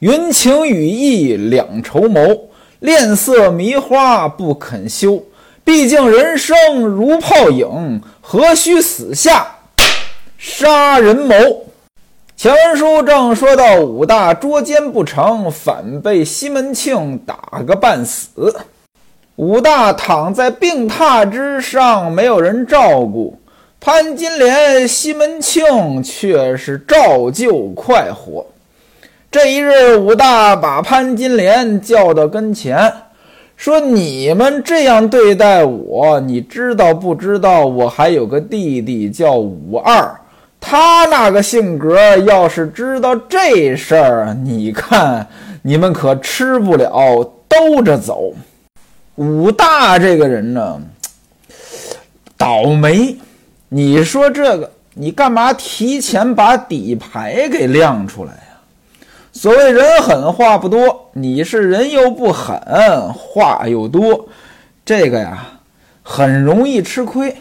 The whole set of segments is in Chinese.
云情雨意两绸缪，恋色迷花不肯休。毕竟人生如泡影，何须死下杀人谋？前文书正说到武大捉奸不成，反被西门庆打个半死。武大躺在病榻之上，没有人照顾。潘金莲、西门庆却是照旧快活。这一日，武大把潘金莲叫到跟前，说：“你们这样对待我，你知道不知道？我还有个弟弟叫武二，他那个性格，要是知道这事儿，你看你们可吃不了兜着走。”武大这个人呢，倒霉。你说这个，你干嘛提前把底牌给亮出来？所谓人狠话不多，你是人又不狠，话又多，这个呀很容易吃亏。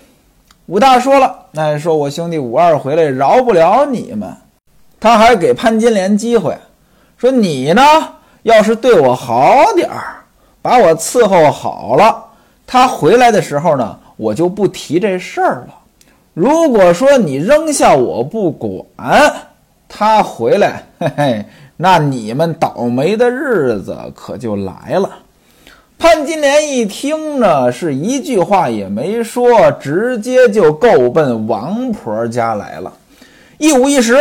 武大说了，那说我兄弟武二回来饶不了你们，他还给潘金莲机会，说你呢要是对我好点儿，把我伺候好了，他回来的时候呢，我就不提这事儿了。如果说你扔下我不管，他回来，嘿嘿。那你们倒霉的日子可就来了。潘金莲一听呢，是一句话也没说，直接就够奔王婆家来了。一五一十，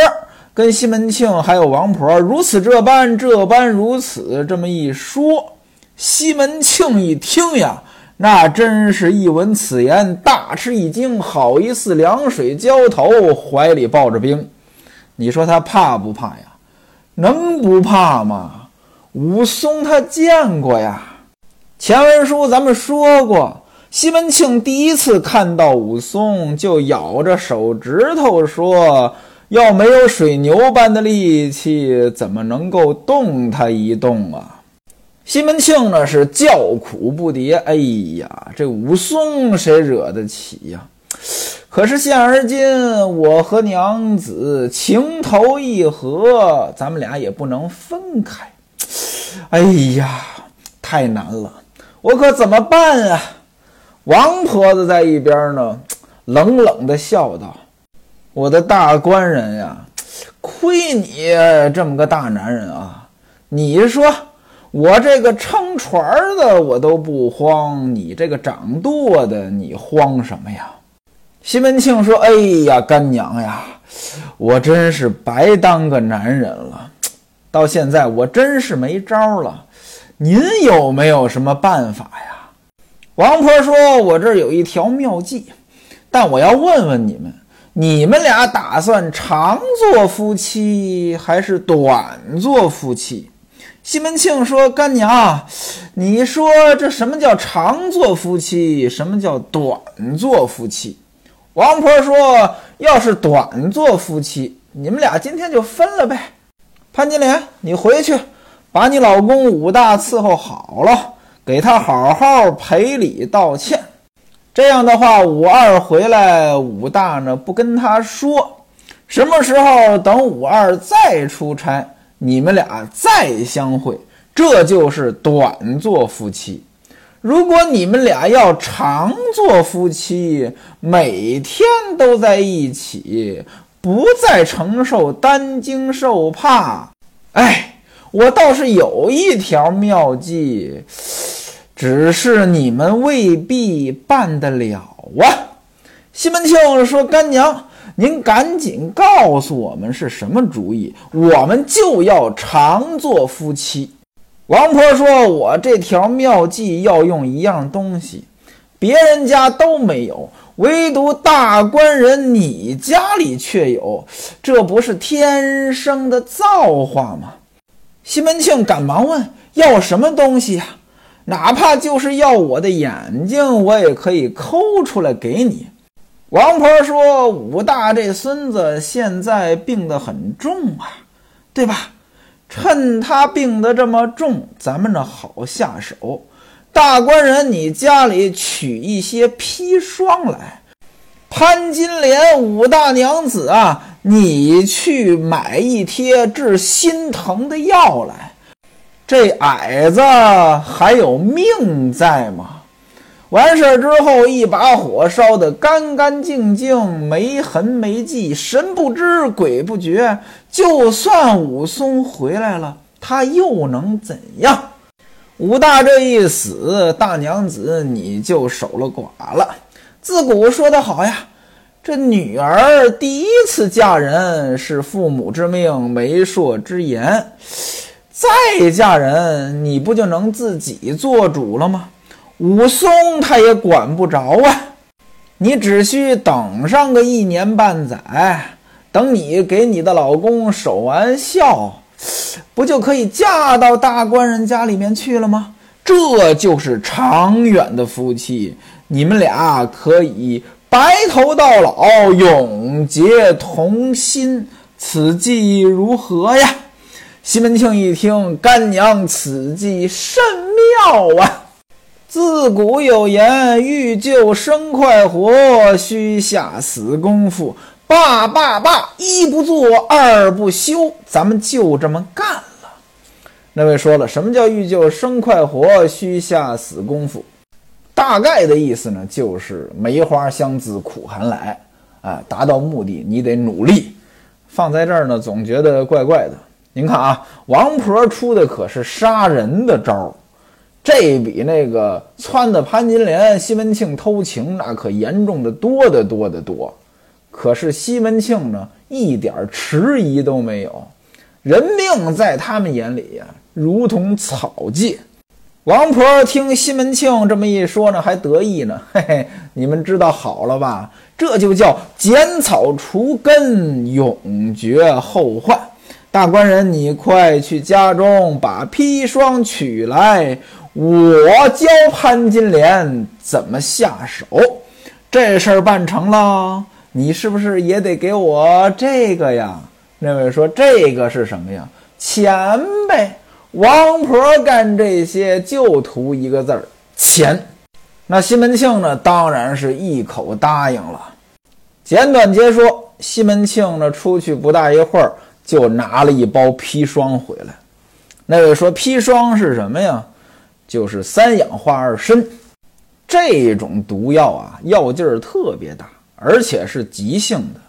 跟西门庆还有王婆如此这般，这般如此，这么一说，西门庆一听呀，那真是一闻此言，大吃一惊，好一似凉水浇头，怀里抱着冰。你说他怕不怕呀？能不怕吗？武松他见过呀。前文书咱们说过，西门庆第一次看到武松，就咬着手指头说：“要没有水牛般的力气，怎么能够动他一动啊？”西门庆呢是叫苦不迭。哎呀，这武松谁惹得起呀？可是现而今，我和娘子情投意合，咱们俩也不能分开。哎呀，太难了，我可怎么办啊？王婆子在一边呢，冷冷的笑道：“我的大官人呀，亏你这么个大男人啊！你说我这个撑船的我都不慌，你这个掌舵的你慌什么呀？”西门庆说：“哎呀，干娘呀，我真是白当个男人了。到现在我真是没招了。您有没有什么办法呀？”王婆说：“我这儿有一条妙计，但我要问问你们，你们俩打算长做夫妻还是短做夫妻？”西门庆说：“干娘，你说这什么叫长做夫妻？什么叫短做夫妻？”王婆说：“要是短做夫妻，你们俩今天就分了呗。潘金莲，你回去把你老公武大伺候好了，给他好好赔礼道歉。这样的话，武二回来，武大呢不跟他说，什么时候等武二再出差，你们俩再相会，这就是短做夫妻。”如果你们俩要常做夫妻，每天都在一起，不再承受担惊受怕，哎，我倒是有一条妙计，只是你们未必办得了啊。西门庆说：“干娘，您赶紧告诉我们是什么主意，我们就要常做夫妻。”王婆说：“我这条妙计要用一样东西，别人家都没有，唯独大官人你家里却有，这不是天生的造化吗？”西门庆赶忙问：“要什么东西呀？哪怕就是要我的眼睛，我也可以抠出来给你。”王婆说：“武大这孙子现在病得很重啊，对吧？”趁他病得这么重，咱们这好下手。大官人，你家里取一些砒霜来。潘金莲，武大娘子啊，你去买一贴治心疼的药来。这矮子还有命在吗？完事儿之后，一把火烧得干干净净，没痕没迹，神不知鬼不觉。就算武松回来了，他又能怎样？武大这一死，大娘子你就守了寡了。自古说得好呀，这女儿第一次嫁人是父母之命、媒妁之言，再嫁人你不就能自己做主了吗？武松他也管不着啊，你只需等上个一年半载，等你给你的老公守完孝，不就可以嫁到大官人家里面去了吗？这就是长远的夫妻，你们俩可以白头到老，永结同心，此计如何呀？西门庆一听，干娘此计甚妙啊！自古有言：“欲救生快活，须下死功夫。”罢罢罢，一不做二不休，咱们就这么干了。那位说了，什么叫欲救生快活，须下死功夫？大概的意思呢，就是梅花香自苦寒来。啊，达到目的你得努力。放在这儿呢，总觉得怪怪的。您看啊，王婆出的可是杀人的招儿。这比那个撺的潘金莲、西门庆偷情那可严重的多得多得多。可是西门庆呢，一点迟疑都没有，人命在他们眼里呀，如同草芥。王婆听西门庆这么一说呢，还得意呢。嘿嘿，你们知道好了吧？这就叫剪草除根，永绝后患。大官人，你快去家中把砒霜取来。我教潘金莲怎么下手，这事儿办成了，你是不是也得给我这个呀？那位说这个是什么呀？钱呗。王婆干这些就图一个字儿钱。那西门庆呢，当然是一口答应了。简短截说，西门庆呢出去不大一会儿，就拿了一包砒霜回来。那位说砒霜是什么呀？就是三氧化二砷这种毒药啊，药劲儿特别大，而且是急性的。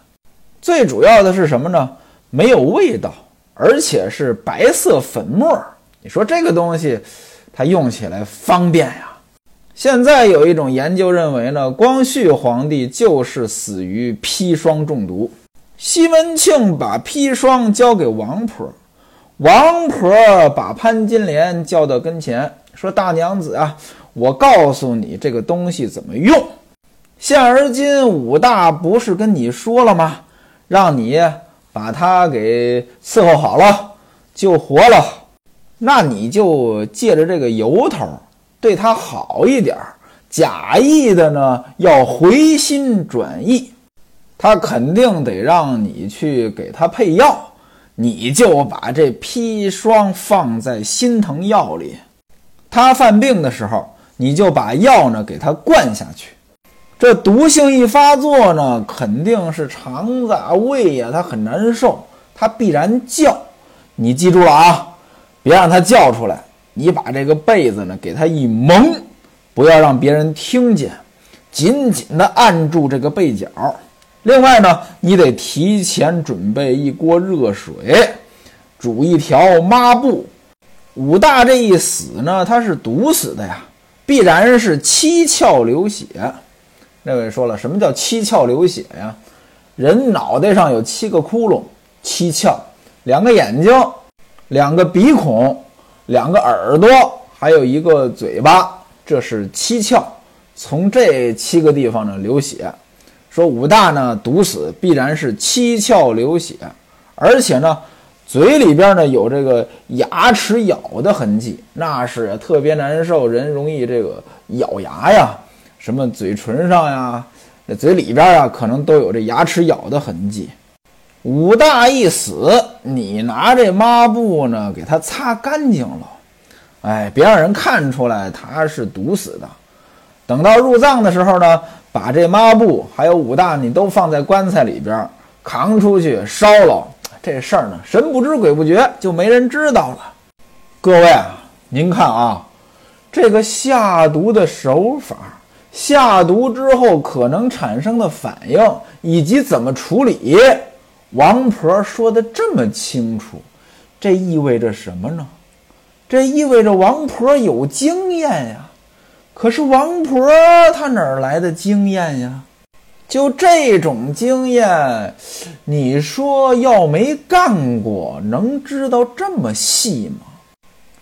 最主要的是什么呢？没有味道，而且是白色粉末。你说这个东西，它用起来方便呀？现在有一种研究认为呢，光绪皇帝就是死于砒霜中毒。西门庆把砒霜交给王婆，王婆把潘金莲叫到跟前。说大娘子啊，我告诉你这个东西怎么用。现而今武大不是跟你说了吗？让你把他给伺候好了，救活了。那你就借着这个由头对他好一点，假意的呢要回心转意。他肯定得让你去给他配药，你就把这砒霜放在心疼药里。他犯病的时候，你就把药呢给他灌下去。这毒性一发作呢，肯定是肠子啊、胃呀，他很难受，他必然叫。你记住了啊，别让他叫出来。你把这个被子呢给他一蒙，不要让别人听见，紧紧的按住这个被角。另外呢，你得提前准备一锅热水，煮一条抹布。武大这一死呢，他是毒死的呀，必然是七窍流血。那位说了，什么叫七窍流血呀？人脑袋上有七个窟窿，七窍，两个眼睛，两个鼻孔，两个耳朵，还有一个嘴巴，这是七窍。从这七个地方呢流血。说武大呢毒死，必然是七窍流血，而且呢。嘴里边呢有这个牙齿咬的痕迹，那是特别难受，人容易这个咬牙呀，什么嘴唇上呀，那嘴里边啊，可能都有这牙齿咬的痕迹。武大一死，你拿这抹布呢给他擦干净了，哎，别让人看出来他是毒死的。等到入葬的时候呢，把这抹布还有武大你都放在棺材里边，扛出去烧了。这事儿呢，神不知鬼不觉，就没人知道了。各位啊，您看啊，这个下毒的手法，下毒之后可能产生的反应，以及怎么处理，王婆说的这么清楚，这意味着什么呢？这意味着王婆有经验呀。可是王婆她哪儿来的经验呀？就这种经验，你说要没干过，能知道这么细吗？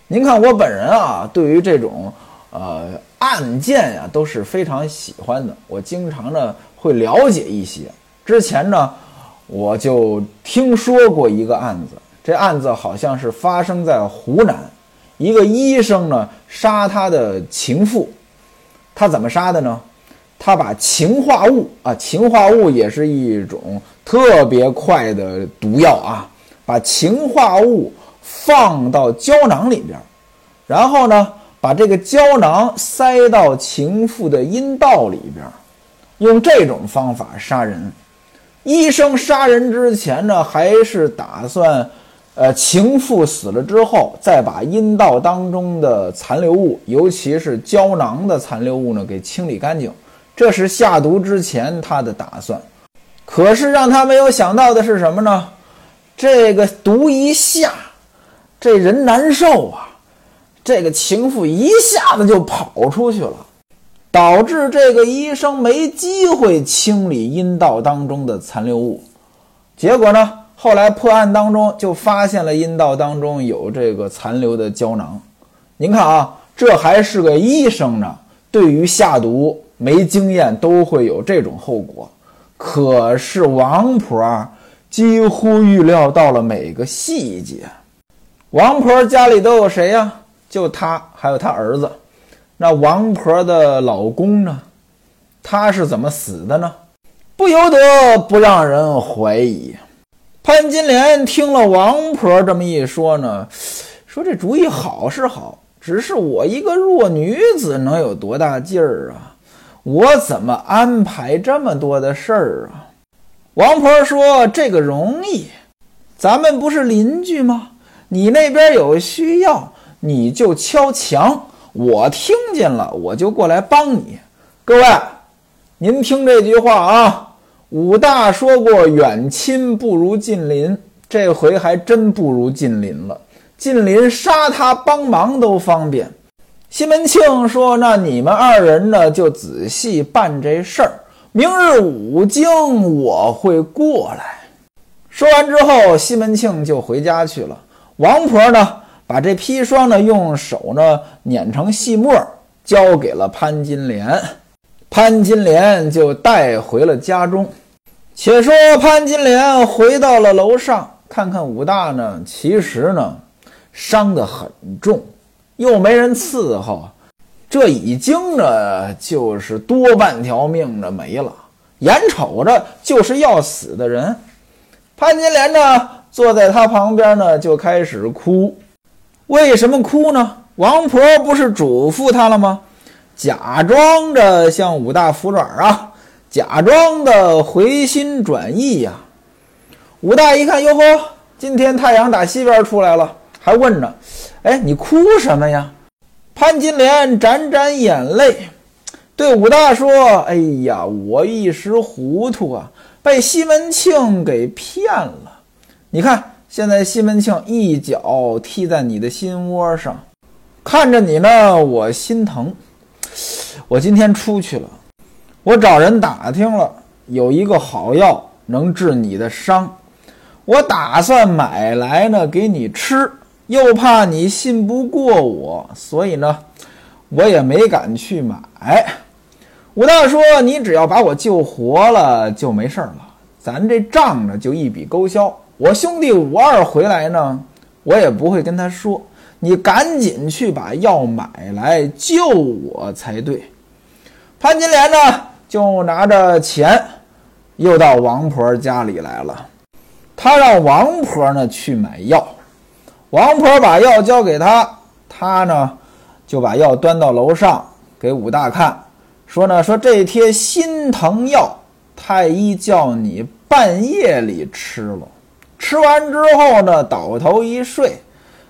您看我本人啊，对于这种呃案件呀，都是非常喜欢的。我经常呢会了解一些。之前呢，我就听说过一个案子，这案子好像是发生在湖南，一个医生呢杀他的情妇，他怎么杀的呢？他把氰化物啊，氰化物也是一种特别快的毒药啊，把氰化物放到胶囊里边，然后呢，把这个胶囊塞到情妇的阴道里边，用这种方法杀人。医生杀人之前呢，还是打算，呃，情妇死了之后，再把阴道当中的残留物，尤其是胶囊的残留物呢，给清理干净。这是下毒之前他的打算，可是让他没有想到的是什么呢？这个毒一下，这人难受啊！这个情妇一下子就跑出去了，导致这个医生没机会清理阴道当中的残留物。结果呢，后来破案当中就发现了阴道当中有这个残留的胶囊。您看啊，这还是个医生呢，对于下毒。没经验都会有这种后果，可是王婆几乎预料到了每个细节。王婆家里都有谁呀？就她，还有她儿子。那王婆的老公呢？他是怎么死的呢？不由得不让人怀疑。潘金莲听了王婆这么一说呢，说这主意好是好，只是我一个弱女子能有多大劲儿啊？我怎么安排这么多的事儿啊？王婆说：“这个容易，咱们不是邻居吗？你那边有需要，你就敲墙，我听见了，我就过来帮你。各位，您听这句话啊！武大说过，远亲不如近邻，这回还真不如近邻了。近邻杀他帮忙都方便。”西门庆说：“那你们二人呢，就仔细办这事儿。明日五更我会过来。”说完之后，西门庆就回家去了。王婆呢，把这砒霜呢，用手呢碾成细末，交给了潘金莲。潘金莲就带回了家中。且说潘金莲回到了楼上，看看武大呢，其实呢，伤得很重。又没人伺候，这已经呢就是多半条命呢没了，眼瞅着就是要死的人。潘金莲呢坐在他旁边呢就开始哭，为什么哭呢？王婆不是嘱咐他了吗？假装着向武大服软啊，假装的回心转意呀。武大一看，哟呵，今天太阳打西边出来了，还问着。哎，你哭什么呀？潘金莲沾沾眼泪，对武大说：“哎呀，我一时糊涂啊，被西门庆给骗了。你看，现在西门庆一脚踢在你的心窝上，看着你呢，我心疼。我今天出去了，我找人打听了，有一个好药能治你的伤，我打算买来呢，给你吃。”又怕你信不过我，所以呢，我也没敢去买。武大说：“你只要把我救活了，就没事儿了，咱这账呢就一笔勾销。我兄弟武二回来呢，我也不会跟他说。你赶紧去把药买来救我才对。”潘金莲呢，就拿着钱，又到王婆家里来了。他让王婆呢去买药。王婆把药交给他，他呢就把药端到楼上给武大看，说呢说这贴心疼药，太医叫你半夜里吃了，吃完之后呢倒头一睡，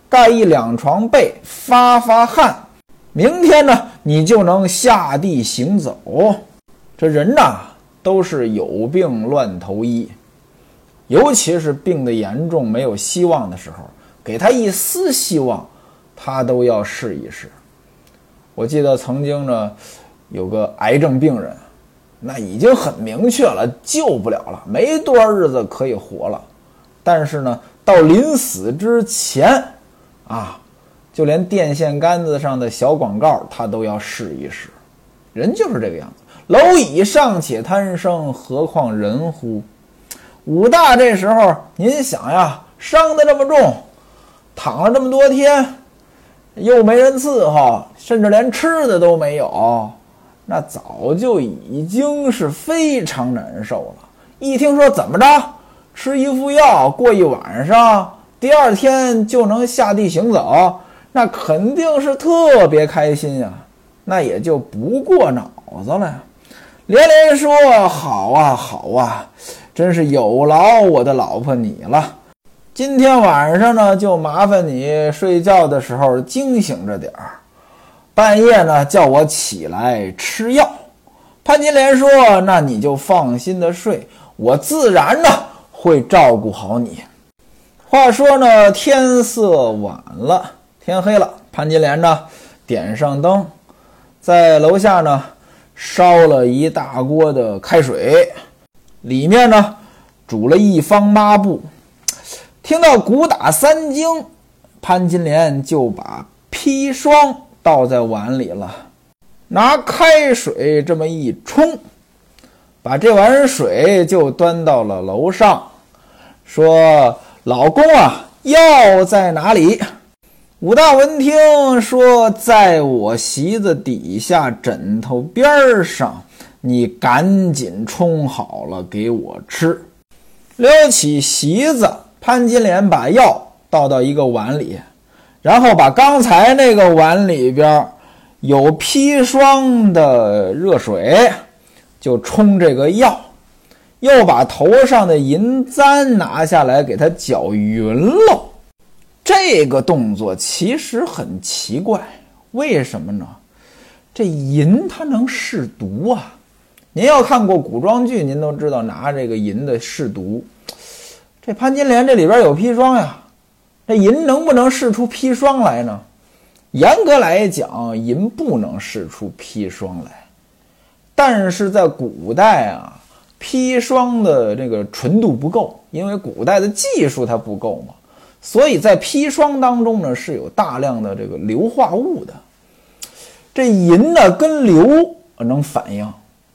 盖一两床被，发发汗。明天呢，你就能下地行走。这人呐，都是有病乱投医，尤其是病得严重、没有希望的时候，给他一丝希望，他都要试一试。我记得曾经呢，有个癌症病人，那已经很明确了，救不了了，没多少日子可以活了。但是呢，到临死之前，啊，就连电线杆子上的小广告他都要试一试。人就是这个样子，蝼蚁尚且贪生，何况人乎？武大这时候，您想呀，伤得这么重，躺了这么多天。又没人伺候，甚至连吃的都没有，那早就已经是非常难受了。一听说怎么着，吃一副药，过一晚上，第二天就能下地行走，那肯定是特别开心呀。那也就不过脑子了呀，连连说好啊好啊，真是有劳我的老婆你了。今天晚上呢，就麻烦你睡觉的时候惊醒着点儿，半夜呢叫我起来吃药。潘金莲说：“那你就放心的睡，我自然呢会照顾好你。”话说呢，天色晚了，天黑了，潘金莲呢点上灯，在楼下呢烧了一大锅的开水，里面呢煮了一方抹布。听到鼓打三更，潘金莲就把砒霜倒在碗里了，拿开水这么一冲，把这碗水就端到了楼上，说：“老公啊，药在哪里？”武大闻听说，在我席子底下枕头边上，你赶紧冲好了给我吃。撩起席子。潘金莲把药倒到一个碗里，然后把刚才那个碗里边有砒霜的热水就冲这个药，又把头上的银簪拿下来给它搅匀了。这个动作其实很奇怪，为什么呢？这银它能试毒啊！您要看过古装剧，您都知道拿这个银的试毒。这潘金莲这里边有砒霜呀，这银能不能试出砒霜来呢？严格来讲，银不能试出砒霜来。但是在古代啊，砒霜的这个纯度不够，因为古代的技术它不够嘛，所以在砒霜当中呢是有大量的这个硫化物的。这银呢跟硫能反应，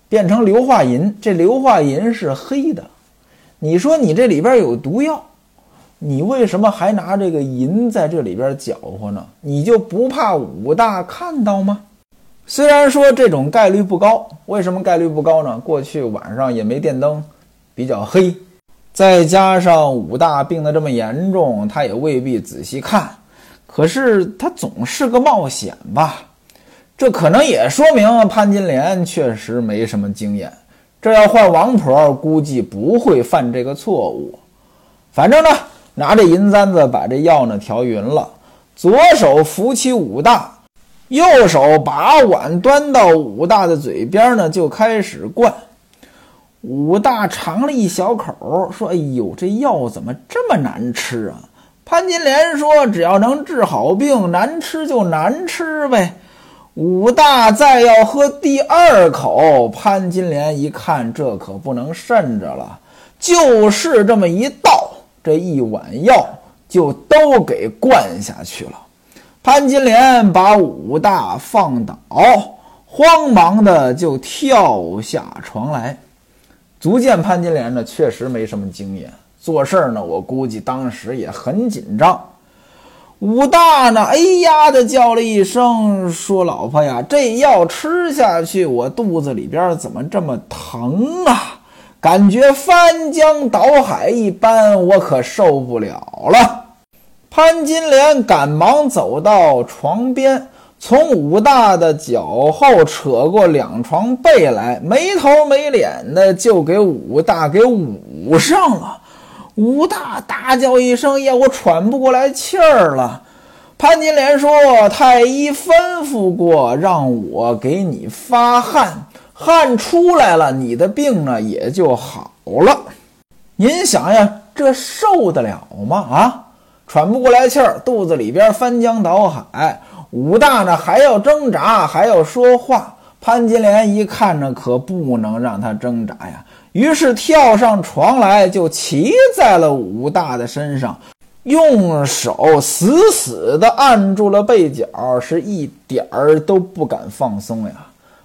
变成硫化银，这硫化银是黑的。你说你这里边有毒药，你为什么还拿这个银在这里边搅和呢？你就不怕武大看到吗？虽然说这种概率不高，为什么概率不高呢？过去晚上也没电灯，比较黑，再加上武大病得这么严重，他也未必仔细看。可是他总是个冒险吧？这可能也说明潘金莲确实没什么经验。这要换王婆，估计不会犯这个错误。反正呢，拿着银簪子把这药呢调匀了，左手扶起武大，右手把碗端到武大的嘴边呢，就开始灌。武大尝了一小口，说：“哎呦，这药怎么这么难吃啊？”潘金莲说：“只要能治好病，难吃就难吃呗。”武大再要喝第二口，潘金莲一看，这可不能慎着了，就是这么一倒，这一碗药就都给灌下去了。潘金莲把武大放倒，慌忙的就跳下床来，足见潘金莲呢确实没什么经验，做事呢，我估计当时也很紧张。武大呢？哎呀的叫了一声，说：“老婆呀，这药吃下去，我肚子里边怎么这么疼啊？感觉翻江倒海一般，我可受不了了。”潘金莲赶忙走到床边，从武大的脚后扯过两床被来，没头没脸的就给武大给捂上了。武大大叫一声：“呀，我喘不过来气儿了！”潘金莲说：“太医吩咐过，让我给你发汗，汗出来了，你的病呢也就好了。您想呀，这受得了吗？啊，喘不过来气儿，肚子里边翻江倒海。武大呢还要挣扎，还要说话。潘金莲一看呢，可不能让他挣扎呀，于是跳上床来，就骑在了武大的身上。”用手死死地按住了背角，是一点儿都不敢放松呀，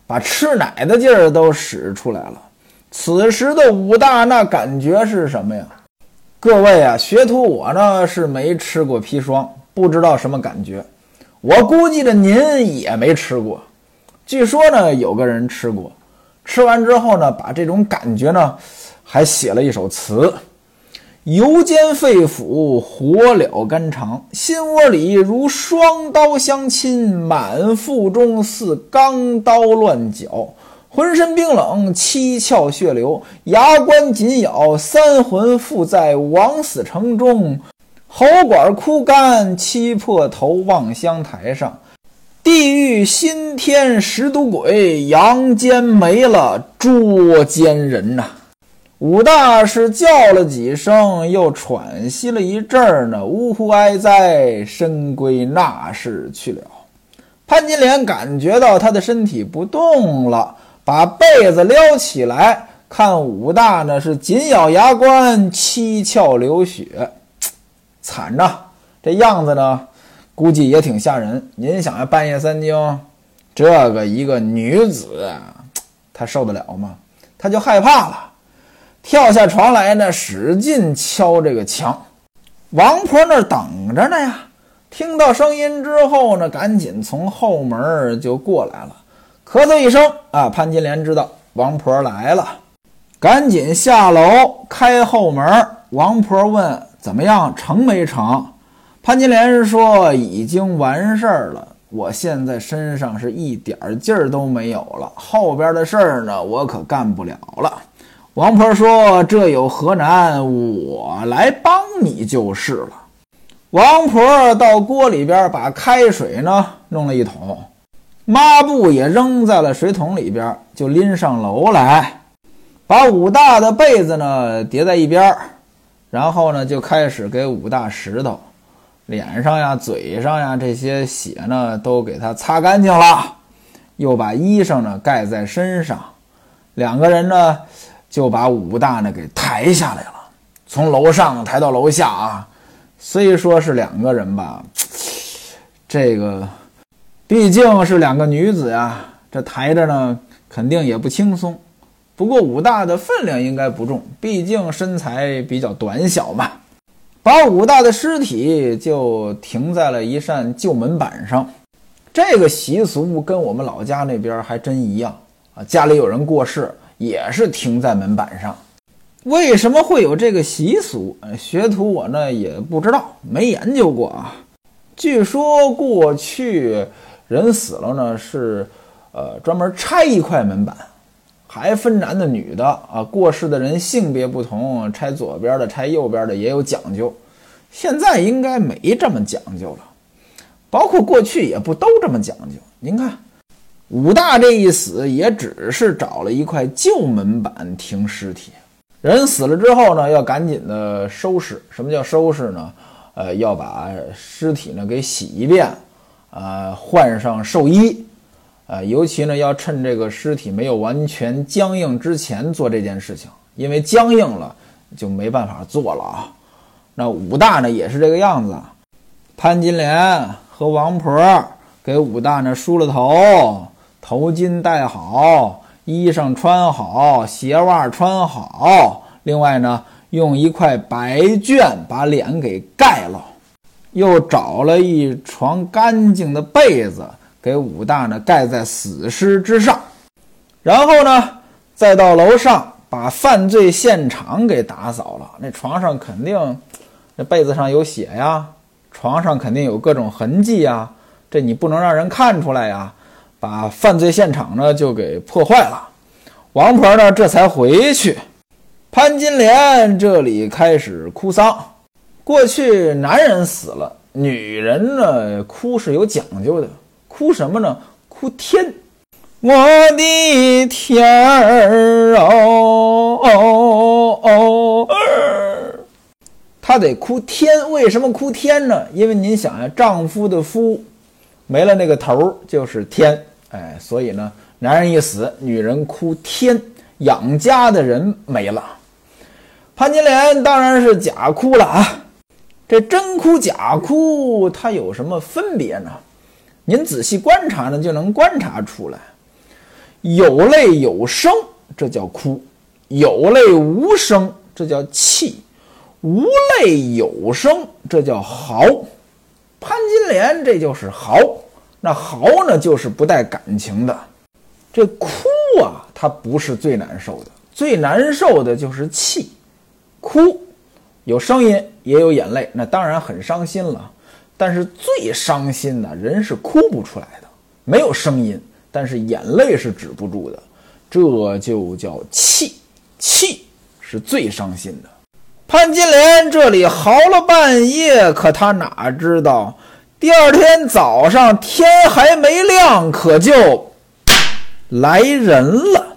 把吃奶的劲儿都使出来了。此时的武大那感觉是什么呀？各位啊，学徒我呢是没吃过砒霜，不知道什么感觉。我估计着您也没吃过。据说呢，有个人吃过，吃完之后呢，把这种感觉呢，还写了一首词。油煎肺腑，火燎肝肠，心窝里如双刀相侵，满腹中似钢刀乱绞，浑身冰冷，七窍血流，牙关紧咬，三魂附在枉死城中，喉管枯干，七破头望乡台上，地狱新添十毒鬼，阳间没了捉奸人呐。武大是叫了几声，又喘息了一阵儿呢，呜呼哀哉，身归那世去了。潘金莲感觉到他的身体不动了，把被子撩起来，看武大呢是紧咬牙关，七窍流血，惨呐！这样子呢，估计也挺吓人。您想啊，半夜三更，这个一个女子，她受得了吗？她就害怕了。跳下床来呢，使劲敲这个墙。王婆那儿等着呢呀，听到声音之后呢，赶紧从后门就过来了，咳嗽一声啊，潘金莲知道王婆来了，赶紧下楼开后门。王婆问：“怎么样，成没成？”潘金莲说：“已经完事儿了，我现在身上是一点劲儿都没有了，后边的事儿呢，我可干不了了。”王婆说：“这有何难？我来帮你就是了。”王婆到锅里边把开水呢弄了一桶，抹布也扔在了水桶里边，就拎上楼来，把武大的被子呢叠在一边，然后呢就开始给武大石头，脸上呀、嘴上呀这些血呢都给他擦干净了，又把衣裳呢盖在身上，两个人呢。就把武大呢给抬下来了，从楼上抬到楼下啊。虽说是两个人吧，这个毕竟是两个女子呀，这抬着呢肯定也不轻松。不过武大的分量应该不重，毕竟身材比较短小嘛。把武大的尸体就停在了一扇旧门板上，这个习俗跟我们老家那边还真一样啊。家里有人过世。也是停在门板上，为什么会有这个习俗？学徒我呢也不知道，没研究过啊。据说过去人死了呢是，呃，专门拆一块门板，还分男的女的啊。过世的人性别不同，拆左边的、拆右边的也有讲究。现在应该没这么讲究了，包括过去也不都这么讲究。您看。武大这一死，也只是找了一块旧门板停尸体。人死了之后呢，要赶紧的收拾。什么叫收拾呢？呃，要把尸体呢给洗一遍，啊，换上寿衣，啊，尤其呢要趁这个尸体没有完全僵硬之前做这件事情，因为僵硬了就没办法做了啊。那武大呢也是这个样子，潘金莲和王婆给武大呢梳了头。头巾戴好，衣裳穿好，鞋袜穿好。另外呢，用一块白绢把脸给盖了，又找了一床干净的被子给武大呢盖在死尸之上。然后呢，再到楼上把犯罪现场给打扫了。那床上肯定，那被子上有血呀，床上肯定有各种痕迹呀，这你不能让人看出来呀。把犯罪现场呢就给破坏了，王婆呢这才回去。潘金莲这里开始哭丧。过去男人死了，女人呢哭是有讲究的，哭什么呢？哭天，我的天儿哦哦哦，她得哭天。为什么哭天呢？因为您想呀，丈夫的夫没了那个头儿就是天，哎，所以呢，男人一死，女人哭天，养家的人没了。潘金莲当然是假哭了啊！这真哭假哭，它有什么分别呢？您仔细观察呢，就能观察出来。有泪有声，这叫哭；有泪无声，这叫气；无泪有声，这叫嚎。潘金莲这就是嚎，那嚎呢，就是不带感情的。这哭啊，它不是最难受的，最难受的就是气。哭，有声音也有眼泪，那当然很伤心了。但是最伤心的人是哭不出来的，没有声音，但是眼泪是止不住的，这就叫气。气是最伤心的。潘金莲这里嚎了半夜，可他哪知道，第二天早上天还没亮，可就来人了。